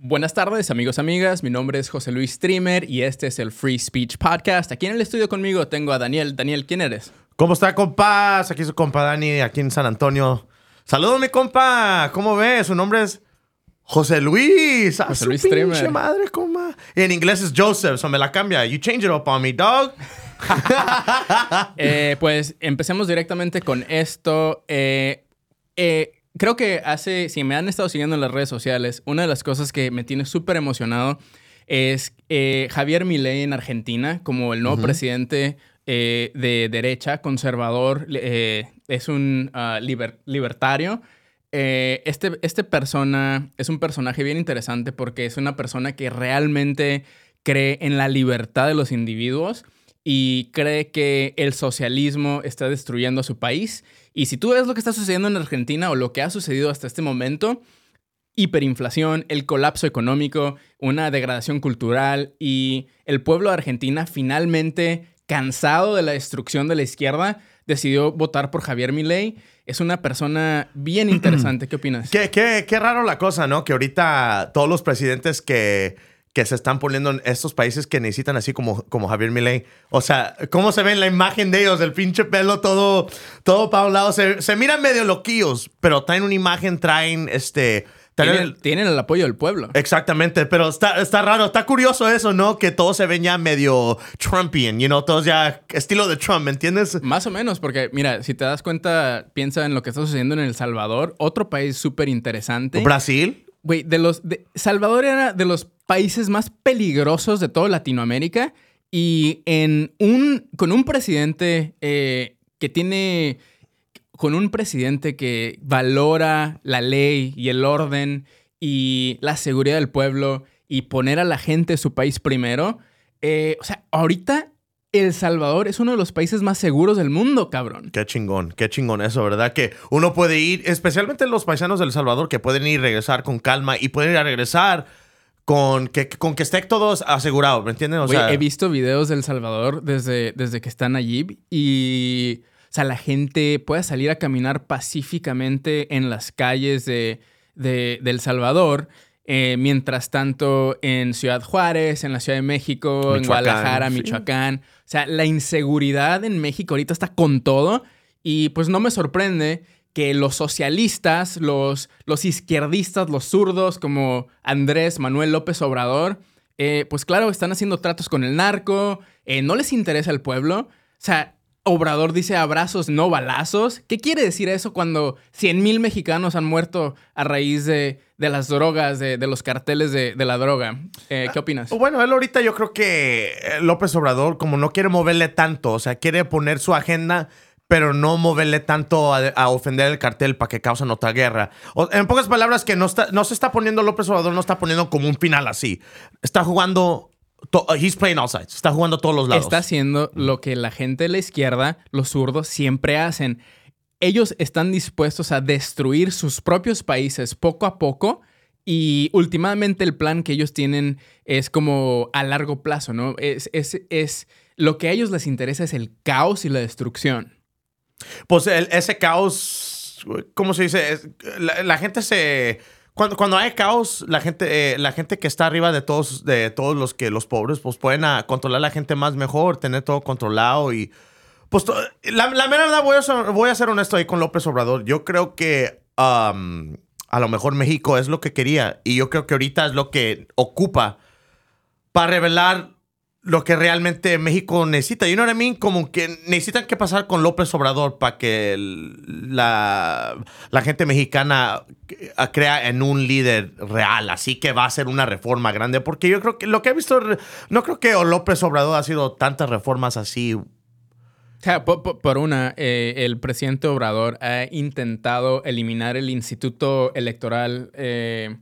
Buenas tardes, amigos, amigas. Mi nombre es José Luis Streamer y este es el Free Speech Podcast. Aquí en el estudio conmigo tengo a Daniel. Daniel, ¿quién eres? ¿Cómo está, compas? Aquí su compa Dani, aquí en San Antonio. Saludos, mi compa. ¿Cómo ves? Su nombre es José Luis. José Luis Streamer. madre, compa. Y en inglés es Joseph, so me la cambia. You change it up on me, dog. Eh, pues empecemos directamente con esto. Eh, eh, creo que hace, si me han estado siguiendo en las redes sociales, una de las cosas que me tiene súper emocionado es eh, Javier Milei en Argentina como el nuevo presidente eh, de derecha, conservador, eh, es un liber- libertario. Eh, este, este persona es un personaje bien interesante porque es una persona que realmente cree en la libertad de los individuos y cree que el socialismo está destruyendo a su país. Y si tú ves lo que está sucediendo en Argentina o lo que ha sucedido hasta este momento, hiperinflación, el colapso económico, una degradación cultural y el pueblo de Argentina finalmente, cansado de la destrucción de la izquierda, decidió votar por Javier Milei. Es una persona bien interesante. ¿Qué opinas? Qué, qué, qué raro la cosa, ¿no? Que ahorita todos los presidentes que, que se están poniendo en estos países que necesitan así como, como Javier Milei. O sea, ¿cómo se ve en la imagen de ellos? El pinche pelo todo, todo para un lado. Se, se miran medio loquillos, pero traen una imagen, traen este... traen Tienen, el- tienen el apoyo del pueblo. Exactamente, pero está, está raro, está curioso eso, ¿no? Que todos se ven ya medio Trumpian, you know, todos ya estilo de Trump, ¿me entiendes? Más o menos, porque mira, si te das cuenta, piensa en lo que está sucediendo en El Salvador, otro país súper interesante. Brasil. Güey, de los. de- Salvador era de los países más peligrosos de toda Latinoamérica. Y en un. con un presidente eh, que tiene. Con un presidente que valora la ley y el orden y la seguridad del pueblo y poner a la gente de su país primero. eh, o sea, ahorita El Salvador es uno de los países más seguros del mundo, cabrón. Qué chingón, qué chingón eso, ¿verdad? Que uno puede ir, especialmente los paisanos del Salvador, que pueden ir y regresar con calma y pueden ir a regresar con que, con que esté todos asegurados, ¿me entienden? O sea, he visto videos del Salvador desde, desde que están allí y, o sea, la gente puede salir a caminar pacíficamente en las calles de, de, de El Salvador. eh, mientras tanto, en Ciudad Juárez, en la Ciudad de México, en Guadalajara, sí. Michoacán. O sea, la inseguridad en México ahorita está con todo. Y pues no me sorprende que los socialistas, los, los izquierdistas, los zurdos como Andrés Manuel López Obrador, eh, pues claro, están haciendo tratos con el narco, eh, no les interesa el pueblo. O sea, Obrador dice abrazos, no balazos. ¿Qué quiere decir eso cuando 100 mil mexicanos han muerto a raíz de, de las drogas, de, de los carteles de, de la droga? Eh, ¿Qué opinas? Bueno, él ahorita yo creo que López Obrador, como no quiere moverle tanto, o sea, quiere poner su agenda, pero no moverle tanto a, ofender el cartel para que causen otra guerra. O- en pocas palabras, que no, está, no se está poniendo López Obrador, no está poniendo como un final así. Está jugando. to- he's playing all sides. Está jugando a todos los lados. Está haciendo lo que la gente de la izquierda, los zurdos, siempre hacen. Ellos están dispuestos a destruir sus propios países poco a poco y últimamente el plan que ellos tienen es como a largo plazo, ¿no? Es, es, es lo que a ellos les interesa es el caos y la destrucción. Pues el- ese caos, ¿cómo se dice? La, gente se... Cuando, cuando hay caos, la gente, eh, la gente que está arriba de todos, de todos los que los pobres, pues pueden ah, controlar a la gente más mejor, tener todo controlado y... Pues la, la mera verdad, voy a, ser, voy a ser honesto ahí con López Obrador. Yo creo que um, a lo mejor México es lo que quería y yo creo que ahorita es lo que ocupa para revelar lo que realmente México necesita. You know what I mean? Como que necesitan que pasar con López Obrador para que la, gente mexicana crea en un líder real. Así que va a ser una reforma grande. Porque yo creo que lo que he visto, no creo que López Obrador ha sido tantas reformas así. O sea, po- po- por, una, eh, el presidente Obrador ha intentado eliminar el Instituto Electoral, eh,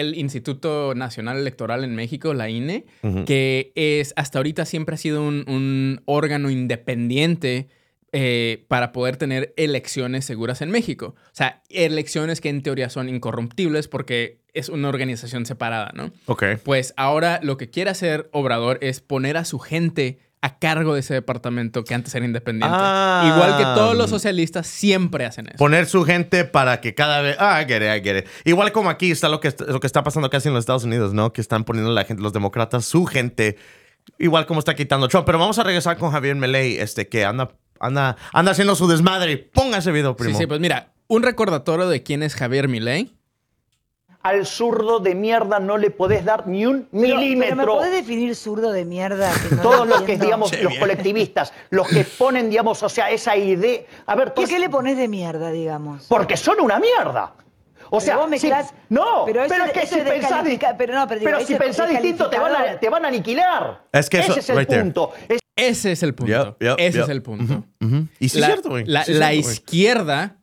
el Instituto Nacional Electoral en México, la INE, que es hasta ahorita siempre ha sido un, un órgano independiente eh, para poder tener elecciones seguras en México. O sea, elecciones que en teoría son incorruptibles porque es una organización separada, ¿no? Ok. Pues ahora lo que quiere hacer Obrador es poner a su gente a cargo de ese departamento que antes era independiente. Ah. Igual que todos los socialistas siempre hacen eso. Poner su gente para que cada vez. Ah, I get it, I get it. Igual como aquí está lo que, lo que está pasando casi en los Estados Unidos, ¿no? Que están poniendo la gente, los demócratas, su gente. Igual como está quitando Trump. Pero vamos a regresar con Javier Meley, este, que anda, anda, anda haciendo su desmadre. Ponga ese video, primo. Sí, sí, pues mira, un recordatorio de quién es Javier Milei. Al zurdo de mierda no le podés dar ni un Pero- milímetro. Pero, ¿me podés definir zurdo de mierda? Que no Todos lo los que, digamos, los bien. colectivistas, los que ponen, digamos, o sea, esa idea. A ver, ¿Por ¿por qué le pones de mierda, digamos? Porque son una mierda. O sea, Pero si- no, pero es que eso si es pensás, pero no, pero digo, si pensás distinto te van, a, descalificador. te van a aniquilar. Es que eso- Ese es el right punto. Es- Ese es el punto. Yep, yep, Ese yep. es el punto. Y sí la, es cierto, güey. la- Sí la cierto, güey. izquierda,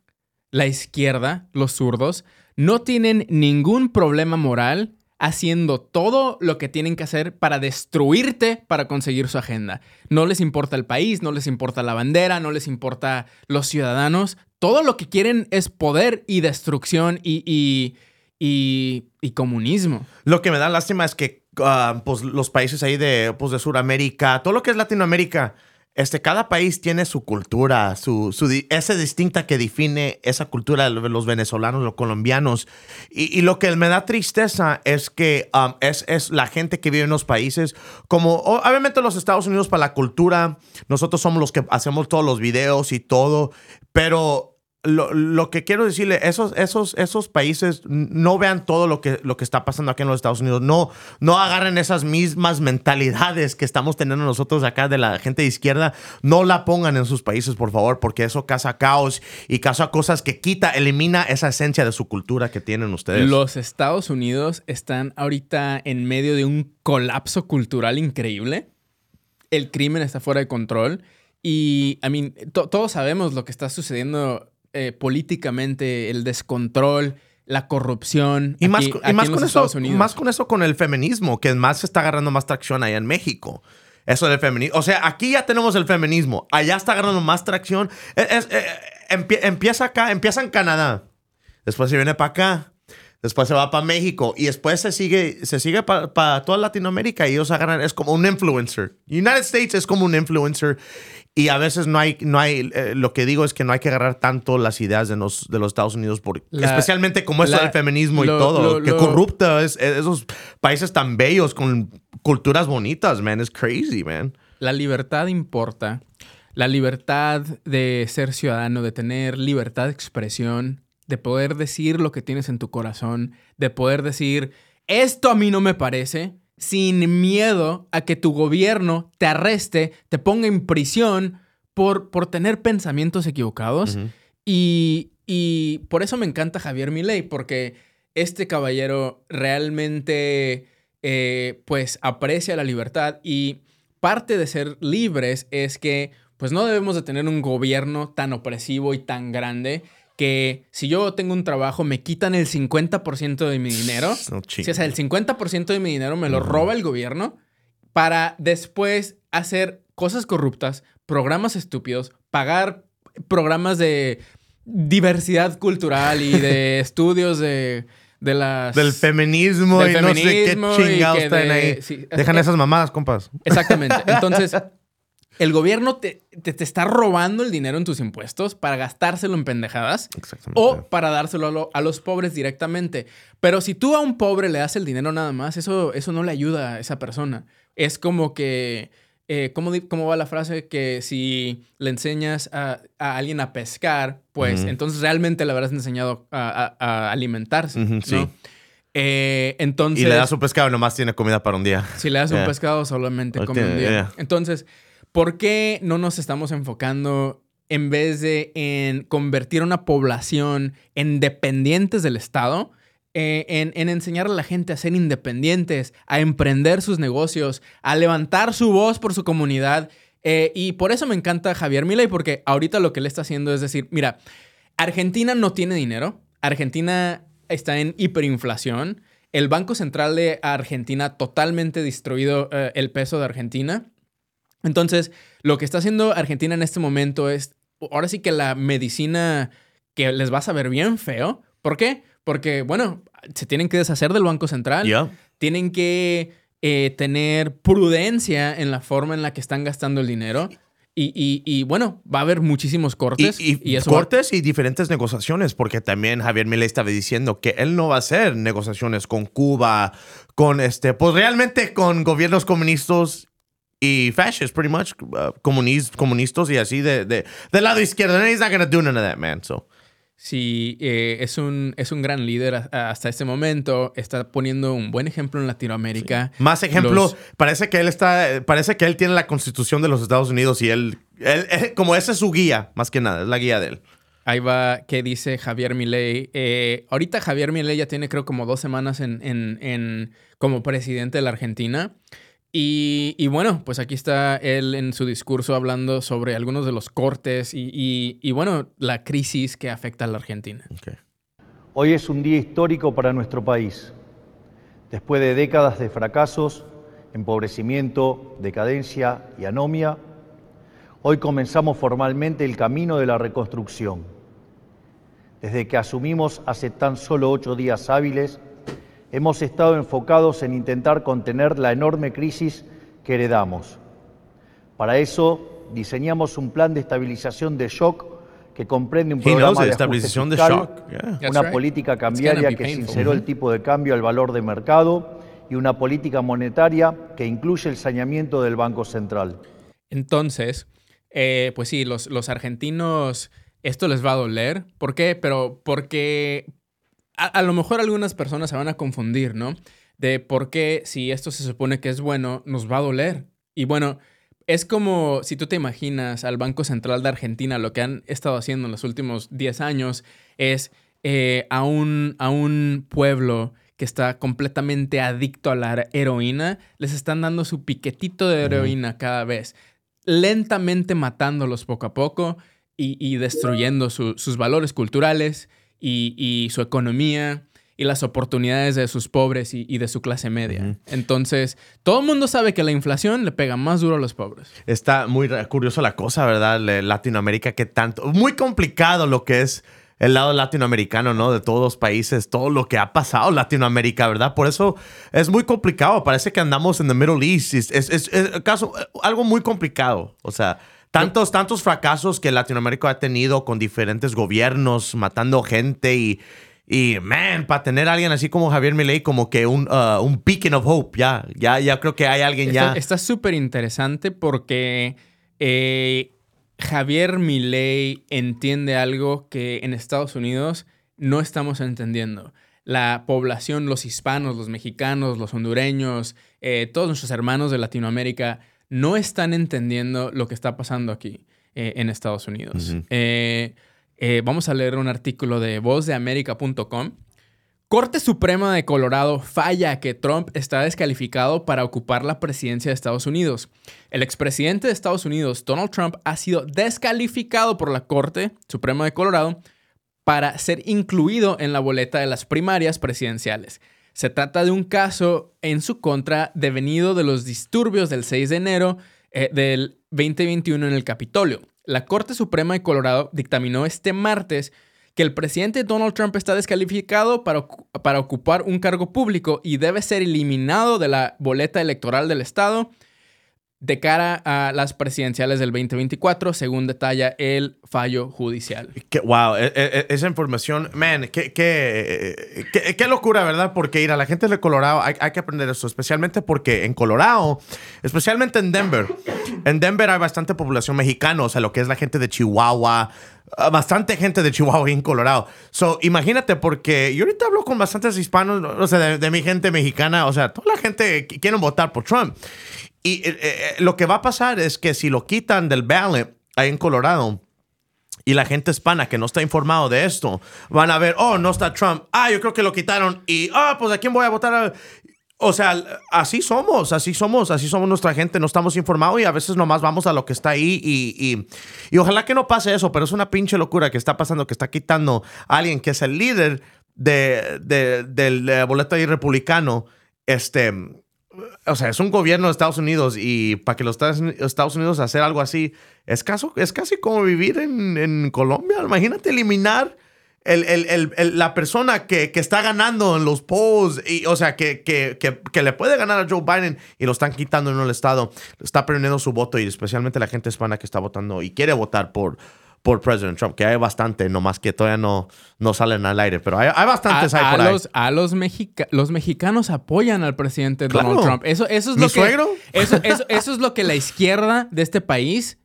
la izquierda, los zurdos, no tienen ningún problema moral haciendo todo lo que tienen que hacer para destruirte para conseguir su agenda. No les importa el país, no les importa la bandera, no les importa los ciudadanos. Todo lo que quieren es poder y destrucción y, y, y- comunismo. Lo que me da lástima es que ah, pues, los países ahí de, pues, de Sudamérica, todo lo que es Latinoamérica, este, cada país tiene su cultura, su, su ese distinta que define esa cultura de los venezolanos, los colombianos. Y, y lo que me da tristeza es que um, es, es la gente que vive en los países, como obviamente los Estados Unidos para la cultura, nosotros somos los que hacemos todos los videos y todo, pero lo, lo que quiero decirle, esos, esos, esos países no vean todo lo que, lo que está pasando aquí en los Estados Unidos. No, no agarren esas mismas mentalidades que estamos teniendo nosotros acá de la gente de izquierda. No la pongan en sus países, por favor, porque eso causa caos y causa cosas que quita, elimina esa esencia de su cultura que tienen ustedes. Los Estados Unidos están ahorita en medio de un colapso cultural increíble. El crimen está fuera de control. Y, I mean, to- todos sabemos lo que está sucediendo eh, políticamente, el descontrol, la corrupción. Y más, aquí- y más con eso, más con eso con el feminismo, que más se está agarrando más tracción allá en México. Eso del feminismo. O sea, aquí ya tenemos el feminismo. Allá está agarrando más tracción. Es- es- eh, empie- empieza acá, empieza en Canadá. Después se viene para acá. Después se va para México. Y después se sigue, se sigue para toda Latinoamérica. Y ellos agarran, es como un influencer. United States es como un influencer. Y a veces no hay, no hay, eh, lo que digo es que no hay que agarrar tanto las ideas de los, de los Estados Unidos, por, La- especialmente como eso la- del feminismo y todo, lo- que lo- corrupta es, es- esos países tan bellos con culturas bonitas, man, es crazy, man. La libertad importa. La libertad de ser ciudadano, de tener libertad de expresión, de poder decir lo que tienes en tu corazón, de poder decir, esto a mí no me parece, sin miedo a que tu gobierno te arreste, te ponga en prisión por, por tener pensamientos equivocados. y, y por eso me encanta Javier Milei, porque este caballero realmente eh, pues aprecia la libertad y parte de ser libres es que pues no debemos de tener un gobierno tan opresivo y tan grande que si yo tengo un trabajo me quitan el 50% de mi dinero. No Sí, o sea, el 50% de mi dinero me lo roba el gobierno para después hacer cosas corruptas, programas estúpidos, pagar programas de diversidad cultural y de estudios de, de las... Del feminismo Del y no sé qué feminismo chingados están de- ahí. sí, Dejan es- esas mamadas, compas. Exactamente. Entonces, el gobierno te, te, te está robando el dinero en tus impuestos para gastárselo en pendejadas o para dárselo a, lo- a los pobres directamente. Pero si tú a un pobre le das el dinero nada más, eso, eso no le ayuda a esa persona. Es como que, eh, ¿cómo, cómo va la frase? Que si le enseñas a, a alguien a pescar, pues entonces realmente le habrás enseñado a, alimentarse. ¿no? sí. Eh, entonces... Y le das su pescado y nomás tiene comida para un día. Si le das un pescado, solamente come un día. yeah. Entonces, ¿por qué no nos estamos enfocando en vez de en convertir a una población en dependientes del Estado? eh, en, en enseñar a la gente a ser independientes, a emprender sus negocios, a levantar su voz por su comunidad. Eh, y por eso me encanta Javier Milei, porque ahorita lo que él está haciendo es decir, mira, Argentina no tiene dinero, Argentina está en hiperinflación, el Banco Central de Argentina totalmente destruido eh, el peso de Argentina. Entonces, lo que está haciendo Argentina en este momento es, ahora sí que la medicina que les va a saber bien feo. ¿Por qué? Porque, bueno, se tienen que deshacer del Banco Central tienen que eh, tener prudencia en la forma en la que están gastando el dinero. Y, y- y, bueno, va a haber muchísimos cortes. Y, y eso va- cortes y diferentes negociaciones, porque también Javier Milei estaba diciendo que él no va a hacer negociaciones con Cuba, con este, pues realmente con gobiernos comunistas y fascists, pretty much, uh, comunis- comunistas y así de, de, del lado izquierdo. And he's not gonna do none of that, man. So. Sí, eh, es, un, es un gran líder hasta este momento. Está poniendo un buen ejemplo en Latinoamérica. Más ejemplo, Los- parece que él está, parece que él tiene la constitución de los Estados Unidos y él, él- él- como esa es su guía, más que nada, es la guía de él. Ahí va, ¿qué dice Javier Milei? Eh, ahorita Javier Milei ya tiene creo como dos semanas en, en- en- como presidente de la Argentina. Y, y bueno, pues aquí está él en su discurso hablando sobre algunos de los cortes y, y- y bueno, la crisis que afecta a la Argentina. Hoy es un día histórico para nuestro país. Después de décadas de fracasos, empobrecimiento, decadencia y anomia, hoy comenzamos formalmente el camino de la reconstrucción. Desde que asumimos hace tan solo ocho días hábiles, hemos estado enfocados en intentar contener la enorme crisis que heredamos. Para eso, diseñamos un plan de estabilización de shock que comprende un programa de ajuste estabilización de fiscal, shock. Yeah. Una right. política cambiaria que painful. sinceró el tipo de cambio al valor de mercado y una política monetaria que incluye el saneamiento del Banco Central. Entonces, eh, pues sí, los, los argentinos, esto les va a doler. ¿Por qué? Pero porque a, a lo mejor algunas personas se van a confundir, ¿no? De por qué si esto se supone que es bueno, nos va a doler. Y bueno, es como si tú te imaginas al Banco Central de Argentina, lo que han estado haciendo en los últimos 10 años es eh, a, un, a un pueblo que está completamente adicto a la heroína, les están dando su piquetito de heroína cada vez, lentamente matándolos poco a poco y, y destruyendo su- sus valores culturales y, y su economía y las oportunidades de sus pobres y, y de su clase media. Entonces, todo el mundo sabe que la inflación le pega más duro a los pobres. Está muy curioso la cosa, ¿verdad? Latinoamérica, que tanto. Muy complicado lo que es el lado latinoamericano, ¿no? De todos los países, todo lo que ha pasado en Latinoamérica, ¿verdad? Por eso es muy complicado. Parece que andamos en the Middle East. Es, es- es- es caso, algo muy complicado. O sea, tantos, tantos fracasos que Latinoamérica ha tenido con diferentes gobiernos, matando gente y. Y, man, para tener a alguien así como Javier Milei, como que un, uh, un beacon of hope, ya, ya, ya creo que hay alguien ya. Está- súper interesante porque eh, Javier Milei entiende algo que en Estados Unidos no estamos entendiendo. La población, los hispanos, los mexicanos, los hondureños, eh, todos nuestros hermanos de Latinoamérica no están entendiendo lo que está pasando aquí eh, en Estados Unidos. Eh, eh, vamos a leer un artículo de vozdeamerica.com. Corte Suprema de Colorado falla que Trump está descalificado para ocupar la presidencia de Estados Unidos. El expresidente de Estados Unidos, Donald Trump, ha sido descalificado por la Corte Suprema de Colorado para ser incluido en la boleta de las primarias presidenciales. Se trata de un caso en su contra devenido de los disturbios del 6 de enero eh, del 2021 en el Capitolio. La Corte Suprema de Colorado dictaminó este martes que el presidente Donald Trump está descalificado para, para ocupar un cargo público y debe ser eliminado de la boleta electoral del Estado de cara a las presidenciales del 2024, según detalla el fallo judicial. Que- wow, e- e- esa información, man, qué, qué, locura, ¿verdad? Porque ir a la gente de Colorado hay, hay que aprender eso, especialmente porque en Colorado, especialmente en Denver, en Denver hay bastante población mexicana, o sea, lo que es la gente de Chihuahua, ah, bastante gente de Chihuahua y en Colorado. So, imagínate, porque yo ahorita hablo con bastantes hispanos, o sea, de, mi gente mexicana, o sea, toda la gente que quieren votar por Trump. Y eh, eh, lo que va a pasar es que si lo quitan del ballot ahí en Colorado, y la gente hispana que no está informado de esto van a ver, oh, no está Trump, ah, yo creo que lo quitaron y, ah, pues a quién voy a votar. O sea, así somos, así somos, así somos nuestra gente, no estamos informados y a veces nomás vamos a lo que está ahí y, y, ojalá que no pase eso, pero es una pinche locura que está pasando, que está quitando a alguien que es el líder de, de- del eh, boleto ahí republicano, este, o sea, es un gobierno de Estados Unidos y para que los Estados Unidos hacer algo así es, caso, es casi como vivir en, en Colombia. Imagínate eliminar el, el- el- la persona que, que está ganando en los polls, y, o sea, que, que, que le puede ganar a Joe Biden y lo están quitando en el estado, está perdiendo su voto y especialmente la gente hispana que está votando y quiere votar por, por President Trump, que hay bastante, nomás que todavía no, no salen al aire, pero hay, hay bastantes a, ahí a por ahí. los, a los, mexica- los mexicanos apoyan al presidente Claro. Donald Trump. Eso, eso es ¿Mi lo que. suegro? Eso, eso- eso es lo que la izquierda de este país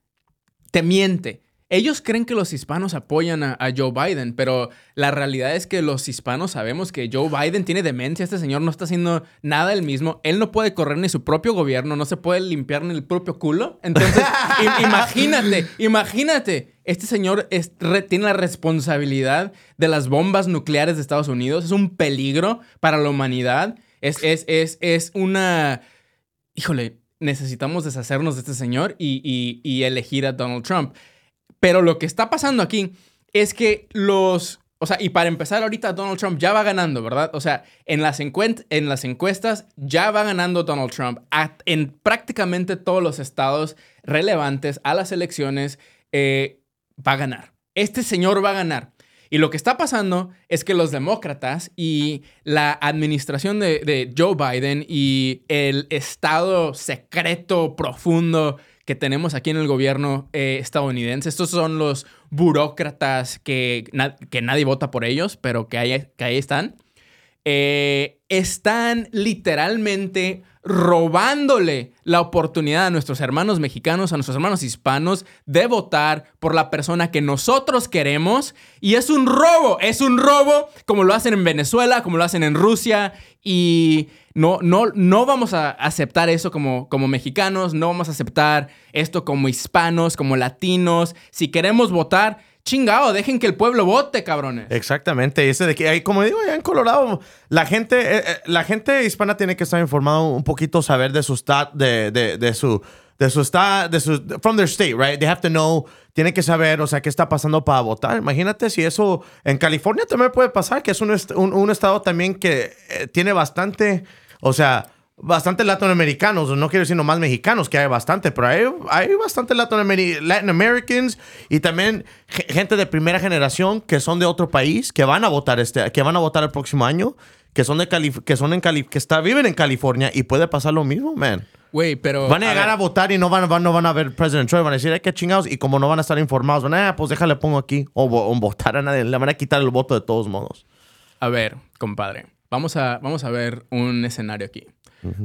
te miente. Ellos creen que los hispanos apoyan a, a Joe Biden, pero la realidad es que los hispanos sabemos que Joe Biden tiene demencia. Este señor no está haciendo nada él mismo. Él no puede correr ni su propio gobierno, no se puede limpiar ni el propio culo. Entonces, im- imagínate, imagínate. Este señor es- re- tiene la responsabilidad de las bombas nucleares de Estados Unidos. Es un peligro para la humanidad. Es, es, es, es una híjole, necesitamos deshacernos de este señor y, y- y elegir a Donald Trump. Pero lo que está pasando aquí es que los... O sea, y para empezar ahorita Donald Trump ya va ganando, ¿verdad? O sea, en las, en las encuestas ya va ganando Donald Trump en prácticamente todos los estados relevantes a las elecciones. eh, va a ganar. Este señor va a ganar. Y lo que está pasando es que los demócratas y la administración de Joe Biden y el estado secreto profundo que tenemos aquí en el gobierno eh, estadounidense, estos son los burócratas que, que nadie vota por ellos, pero que ahí, que ahí están, eh, están literalmente robándole la oportunidad a nuestros hermanos mexicanos, a nuestros hermanos hispanos, de votar por la persona que nosotros queremos. Y es un robo, es un robo como lo hacen en Venezuela, como lo hacen en Rusia. Y no, no, no vamos a aceptar eso como, como mexicanos, no vamos a aceptar esto como hispanos, como latinos. Si queremos votar, chingado, dejen que el pueblo vote, cabrones. Exactamente, ese de que como digo, allá en Colorado, la gente, eh, eh, la gente hispana tiene que estar informada un poquito, saber de su stat, de, de, de su, de su stat, de su, from their state, right? They have to know, tienen que saber, o sea, qué está pasando para votar. Imagínate si eso en California también puede pasar, que es un, est- un, un estado también que eh, tiene bastante, o sea, bastante latinoamericanos, no quiero decir nomás mexicanos, que hay bastante, pero hay, hay bastante latinoameri- Latin Americans y también ge- gente de primera generación que son de otro país, que van a votar este, que van a votar el próximo año, que son de Cali que son en Cali que está, viven en California y puede pasar lo mismo, man. Güey, pero... Van a llegar a, votar y no van, van- no van a ver President Trump, van a decir, ay, qué chingados, y como no van a estar informados, van a, ah, pues déjale pongo aquí, o, o votar a nadie, le van a quitar el voto de todos modos. A ver, compadre, vamos a, vamos a ver un escenario aquí.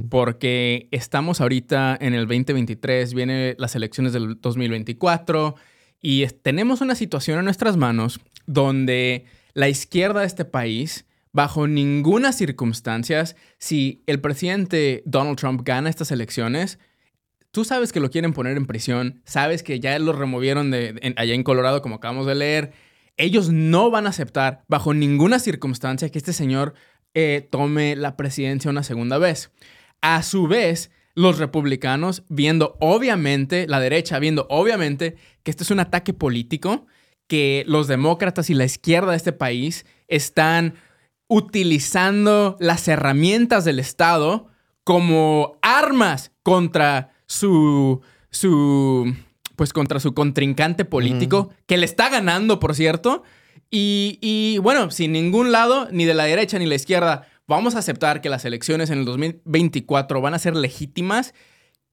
Porque estamos ahorita en el 2023, vienen las elecciones del 2024 y tenemos una situación en nuestras manos donde la izquierda de este país, bajo ninguna circunstancia, si el presidente Donald Trump gana estas elecciones, tú sabes que lo quieren poner en prisión, sabes que ya lo removieron allá en Colorado, como acabamos de leer. Ellos no van a aceptar bajo ninguna circunstancia que este señor eh, tome la presidencia una segunda vez. A su vez, los republicanos, viendo obviamente, la derecha viendo obviamente que esto es un ataque político, que los demócratas y la izquierda de este país están utilizando las herramientas del Estado como armas contra su, su, pues contra su contrincante político, que le está ganando, por cierto. Y, bueno, sin ningún lado, ni de la derecha ni la izquierda, vamos a aceptar que las elecciones en el 2024 van a ser legítimas.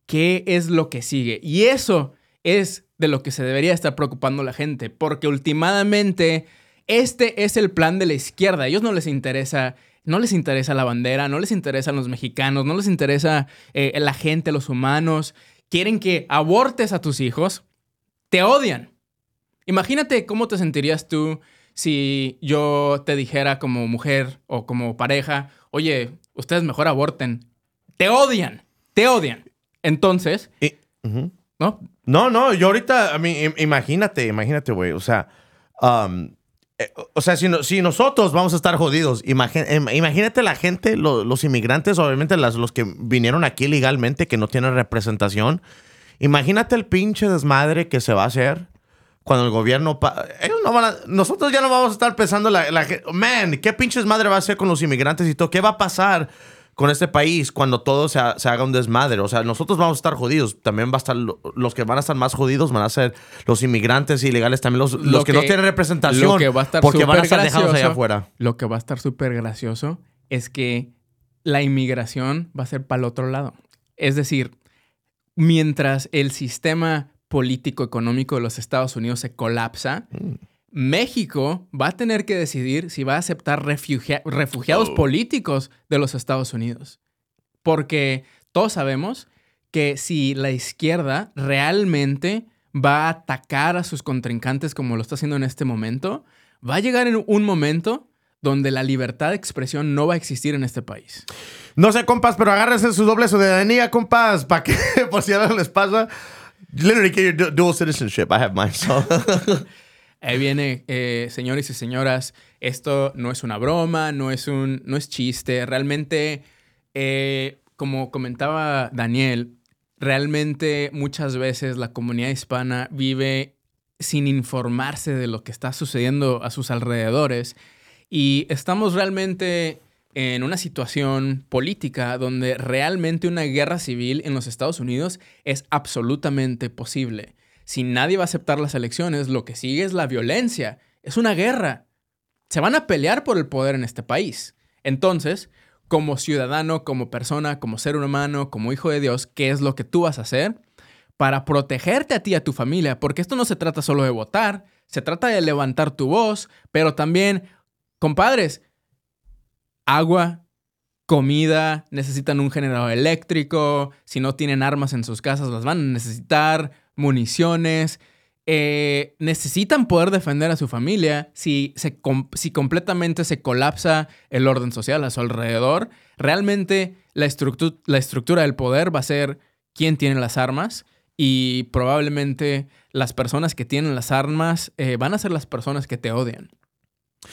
¿Qué es lo que sigue? Y eso es de lo que se debería estar preocupando la gente, porque últimamente este es el plan de la izquierda. A ellos no les interesa, no les interesa la bandera, no les interesan los mexicanos, no les interesa eh, la gente, los humanos. Quieren que abortes a tus hijos, te odian. Imagínate cómo te sentirías tú si yo te dijera como mujer o como pareja, oye, ustedes mejor aborten. Te odian, te odian. Entonces, Y-. ¿no? No, no, yo ahorita, a mí, im- imagínate, imagínate, güey, o sea, um, eh, o sea, si, no- si nosotros vamos a estar jodidos, imagi- im- imagínate la gente, lo- los inmigrantes, obviamente las, los que vinieron aquí legalmente, que no tienen representación, imagínate el pinche desmadre que se va a hacer cuando el gobierno... ellos no van a- nosotros ya no vamos a estar pensando, la, la man, ¿qué pinche desmadre va a hacer con los inmigrantes y todo? ¿Qué va a pasar con este país cuando todo se, ha- se haga un desmadre. O sea, nosotros vamos a estar jodidos. También va a estar lo- los que van a estar más jodidos van a ser los inmigrantes ilegales, también los, Lo los que, no tienen representación. lo que va a estar porque van a estar dejados allá gracioso- afuera. Lo que va a estar súper gracioso es que la inmigración va a ser para el otro lado. Es decir, mientras el sistema político económico de los Estados Unidos se colapsa, Mm. México va a tener que decidir si va a aceptar refugia- refugiados Oh. políticos de los Estados Unidos. Porque todos sabemos que si la izquierda realmente va a atacar a sus contrincantes como lo está haciendo en este momento, va a llegar en un momento donde la libertad de expresión no va a existir en este país. No sé, compas, pero agárrense su doble ciudadanía, compas, para que por si algo les pasa. Literally get your du- dual citizenship. I have mine. Ahí viene, eh, señores y señoras, esto no es una broma, no es un, no es chiste. Realmente, eh, como comentaba Daniel, realmente muchas veces la comunidad hispana vive sin informarse de lo que está sucediendo a sus alrededores y estamos realmente en una situación política donde realmente una guerra civil en los Estados Unidos es absolutamente posible. Si nadie va a aceptar las elecciones, lo que sigue es la violencia. Es una guerra. Se van a pelear por el poder en este país. Entonces, como ciudadano, como persona, como ser humano, como hijo de Dios, ¿qué es lo que tú vas a hacer para protegerte a ti y a tu familia? Porque esto no se trata solo de votar, se trata de levantar tu voz, pero también, compadres, agua, comida, necesitan un generador eléctrico, si no tienen armas en sus casas las van a necesitar, municiones, eh, necesitan poder defender a su familia si, si completamente se colapsa el orden social a su alrededor. Realmente la estructura del poder va a ser quién tiene las armas y probablemente las personas que tienen las armas eh, van a ser las personas que te odian.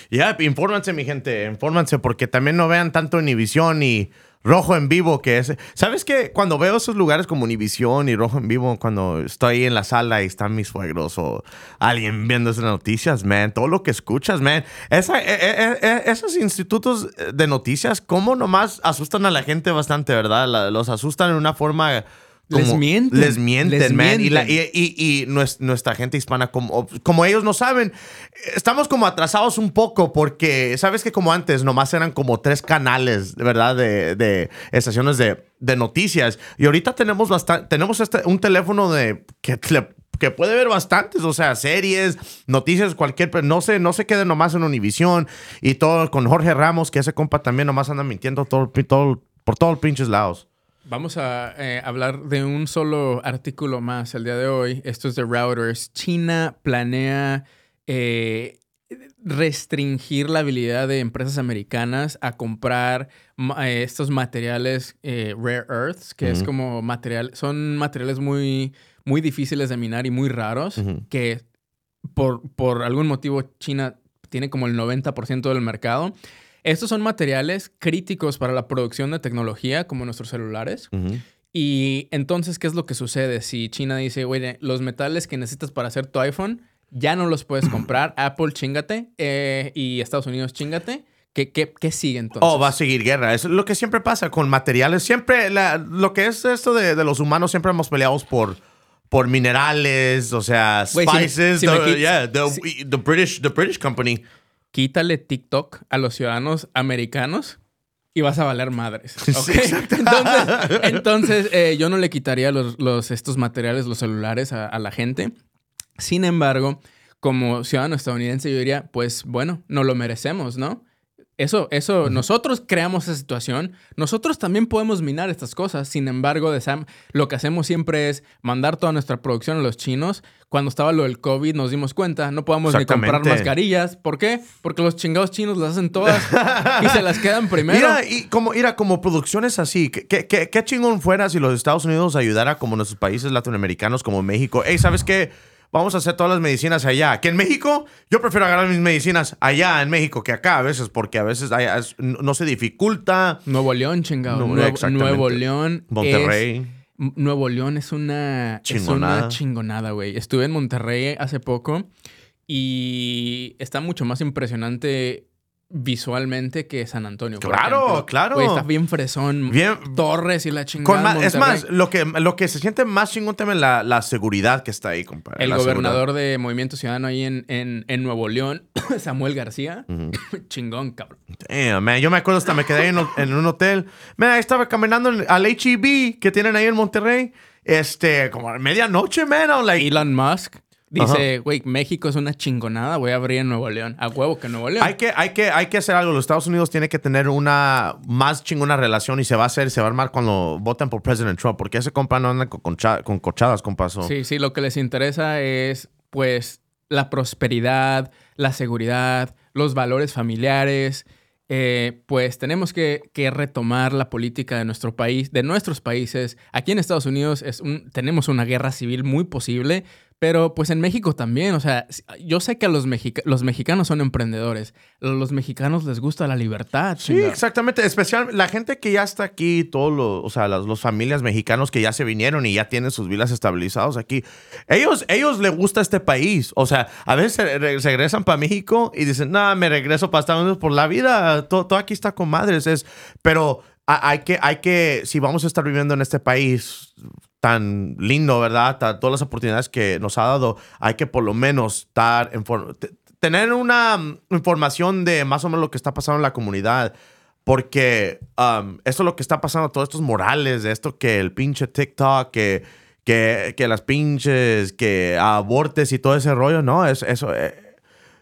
Ya, infórmanse, mi gente, infórmanse, porque también no vean tanto Univisión y Rojo en Vivo, que es... ¿Sabes qué? Cuando veo esos lugares como Univisión y Rojo en Vivo, cuando estoy en la sala y están mis suegros o alguien viendo esas noticias, man, todo lo que escuchas, man, eh, eh, eh, esos institutos de noticias, ¿cómo nomás asustan a la gente bastante, verdad? Los asustan en una forma... Les mienten. Les mienten, Les man. Y, la- mienten. y- y- y nues- nuestra gente hispana, como, como ellos no saben, estamos como atrasados un poco porque, ¿sabes que Como antes, nomás eran como tres canales, ¿verdad? De, de estaciones de, de noticias. Y ahorita tenemos, bastante, tenemos este, un teléfono de, que puede ver bastantes, o sea, series, noticias, cualquier, pero no se, no se quede nomás en Univisión y todo con Jorge Ramos, que ese compa también nomás anda mintiendo todo, todo, por todos los pinches lados. Vamos a eh, hablar de un solo artículo más el día de hoy. Esto es de Routers. China planea eh, restringir la habilidad de empresas americanas a comprar eh, estos materiales rare earths, que es como material, son materiales muy, muy difíciles de minar y muy raros, que por, por algún motivo China tiene como el 90% del mercado. Estos son materiales críticos para la producción de tecnología, como nuestros celulares. Y entonces, ¿qué es lo que sucede? Si China dice, oye, los metales que necesitas para hacer tu iPhone ya no los puedes comprar, Apple chingate eh, y Estados Unidos chingate, ¿qué, qué, qué sigue entonces? Oh, va a seguir guerra. Es lo que siempre pasa con materiales. Siempre, la- lo que es esto de, de los humanos, siempre hemos peleado por, por minerales, o sea, Güey, si me- spices. si the, yeah, the, si- the British, the British company. Quítale TikTok a los ciudadanos americanos y vas a valer madres. entonces, entonces, eh, yo no le quitaría los, los- estos materiales, los celulares a, a la gente. Sin embargo, como ciudadano estadounidense, yo diría, pues bueno, no lo merecemos, ¿no? Eso, eso, nosotros creamos esa situación. Nosotros también podemos minar estas cosas. Sin embargo, de Sam, lo que hacemos siempre es mandar toda nuestra producción a los chinos. Cuando estaba lo del COVID, nos dimos cuenta, no podemos ni comprar mascarillas. ¿Por qué? Porque los chingados chinos las hacen todas y se las quedan primero. Mira, y como, mira, como producciones así, ¿qué, qué, qué- qué chingón fuera si los Estados Unidos ayudara como nuestros países latinoamericanos, como México? Hey, ¿sabes qué? Vamos a hacer todas las medicinas allá. Que en México, yo prefiero agarrar mis medicinas allá en México que acá a veces, porque a veces es- no se dificulta. Nuevo León, chingado. No, Nuevo, León. Monterrey. es- Nuevo León es una Es Chingonada. una chingonada, güey. Estuve en Monterrey hace poco y está mucho más impresionante visualmente que San Antonio. Claro, ejemplo. claro. Güey, está bien fresón. Bien- Torres y la Con chingada. ma- es más, lo que, lo que se siente más chingón también es la, la seguridad que está ahí, compadre. El La gobernador de Movimiento Ciudadano ahí en, en, en Nuevo León, Samuel García. Chingón, cabrón. Damn, man. Yo me acuerdo hasta me quedé ahí en, en un hotel. Ahí estaba caminando al HEB que tienen ahí en Monterrey. Este, como a medianoche, man. I'm like, Elon Musk dice, güey, México es una chingonada, voy a abrir en Nuevo León. A huevo que Nuevo León. Hay que, hay, que, hay que hacer algo. Los Estados Unidos tienen que tener una más chingona relación y se va a hacer, se va a armar cuando voten por President Trump. Porque ese compa no anda con, con cochadas, compa. Sí, sí, lo que les interesa es, pues, la prosperidad, la seguridad, los valores familiares. Eh, pues tenemos que, que retomar la política de nuestro país, de nuestros países. Aquí en Estados Unidos es un, tenemos una guerra civil muy posible, pero pues en México también. O sea, yo sé que a los, mexica- los mexicanos son emprendedores. Los mexicanos les gusta la libertad. Sí, exactamente. Especialmente la gente que ya está aquí, todos los, o sea, las, los familias mexicanos que ya se vinieron y ya tienen sus vidas estabilizados aquí. Ellos, ellos les gusta este país. O sea, a veces regresan para México y dicen, no, me regreso para Estados Unidos por la vida. Todo, todo aquí está con madres. Es, pero ha- hay que, hay que, si vamos a estar viviendo en este país tan lindo, ¿verdad? Todas las oportunidades que nos ha dado, hay que por lo menos estar en tener una mm, información de más o menos lo que está pasando en la comunidad. Porque um, esto es lo que está pasando, todos estos morales, de esto que el pinche TikTok, que, que, que las pinches, que abortes y todo ese rollo, no, es, eso. eh,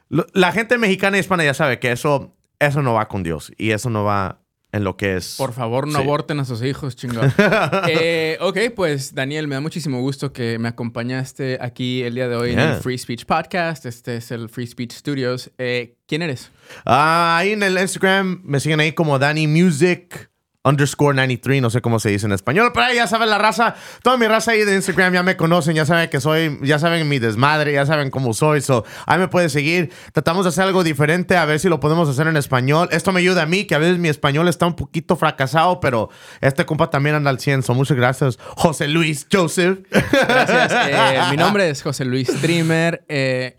la gente mexicana y hispana ya sabe que eso, eso no va con Dios y eso no va en lo que es. Por favor, no Sí. aborten a sus hijos, chingón. Eh, ok, pues Daniel, me da muchísimo gusto que me acompañaste aquí el día de hoy en el Free Speech Podcast. Este es el Free Speech Studios. Eh, ¿Quién eres? Ah, ahí en el Instagram me siguen ahí como Danny Music underscore 93, no sé cómo se dice en español, pero ahí ya saben la raza, toda mi raza ahí de Instagram ya me conocen, ya saben que soy, ya saben mi desmadre, ya saben cómo soy, so ahí me pueden seguir. Tratamos de hacer algo diferente, a ver si lo podemos hacer en español. Esto me ayuda a mí, que a veces mi español está un poquito fracasado, pero este compa también anda al 100, so muchas gracias, José Luis Joseph. Gracias. Eh, mi nombre es José Luis Streamer. Eh,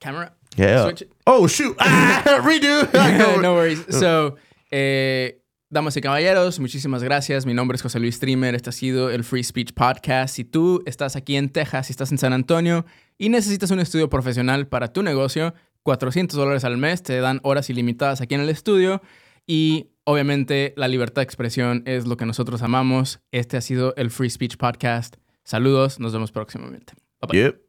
camera. Yeah. Switch. Oh, shoot. Ah, redo. no worries. So, eh, damas y caballeros, muchísimas gracias. Mi nombre es José Luis Streamer. Este ha sido el Free Speech Podcast. Si tú estás aquí en Texas, si estás en San Antonio y necesitas un estudio profesional para tu negocio, 400 dólares al mes, te dan horas ilimitadas aquí en el estudio y obviamente la libertad de expresión es lo que nosotros amamos. Este ha sido el Free Speech Podcast. Saludos, nos vemos próximamente. Bye bye.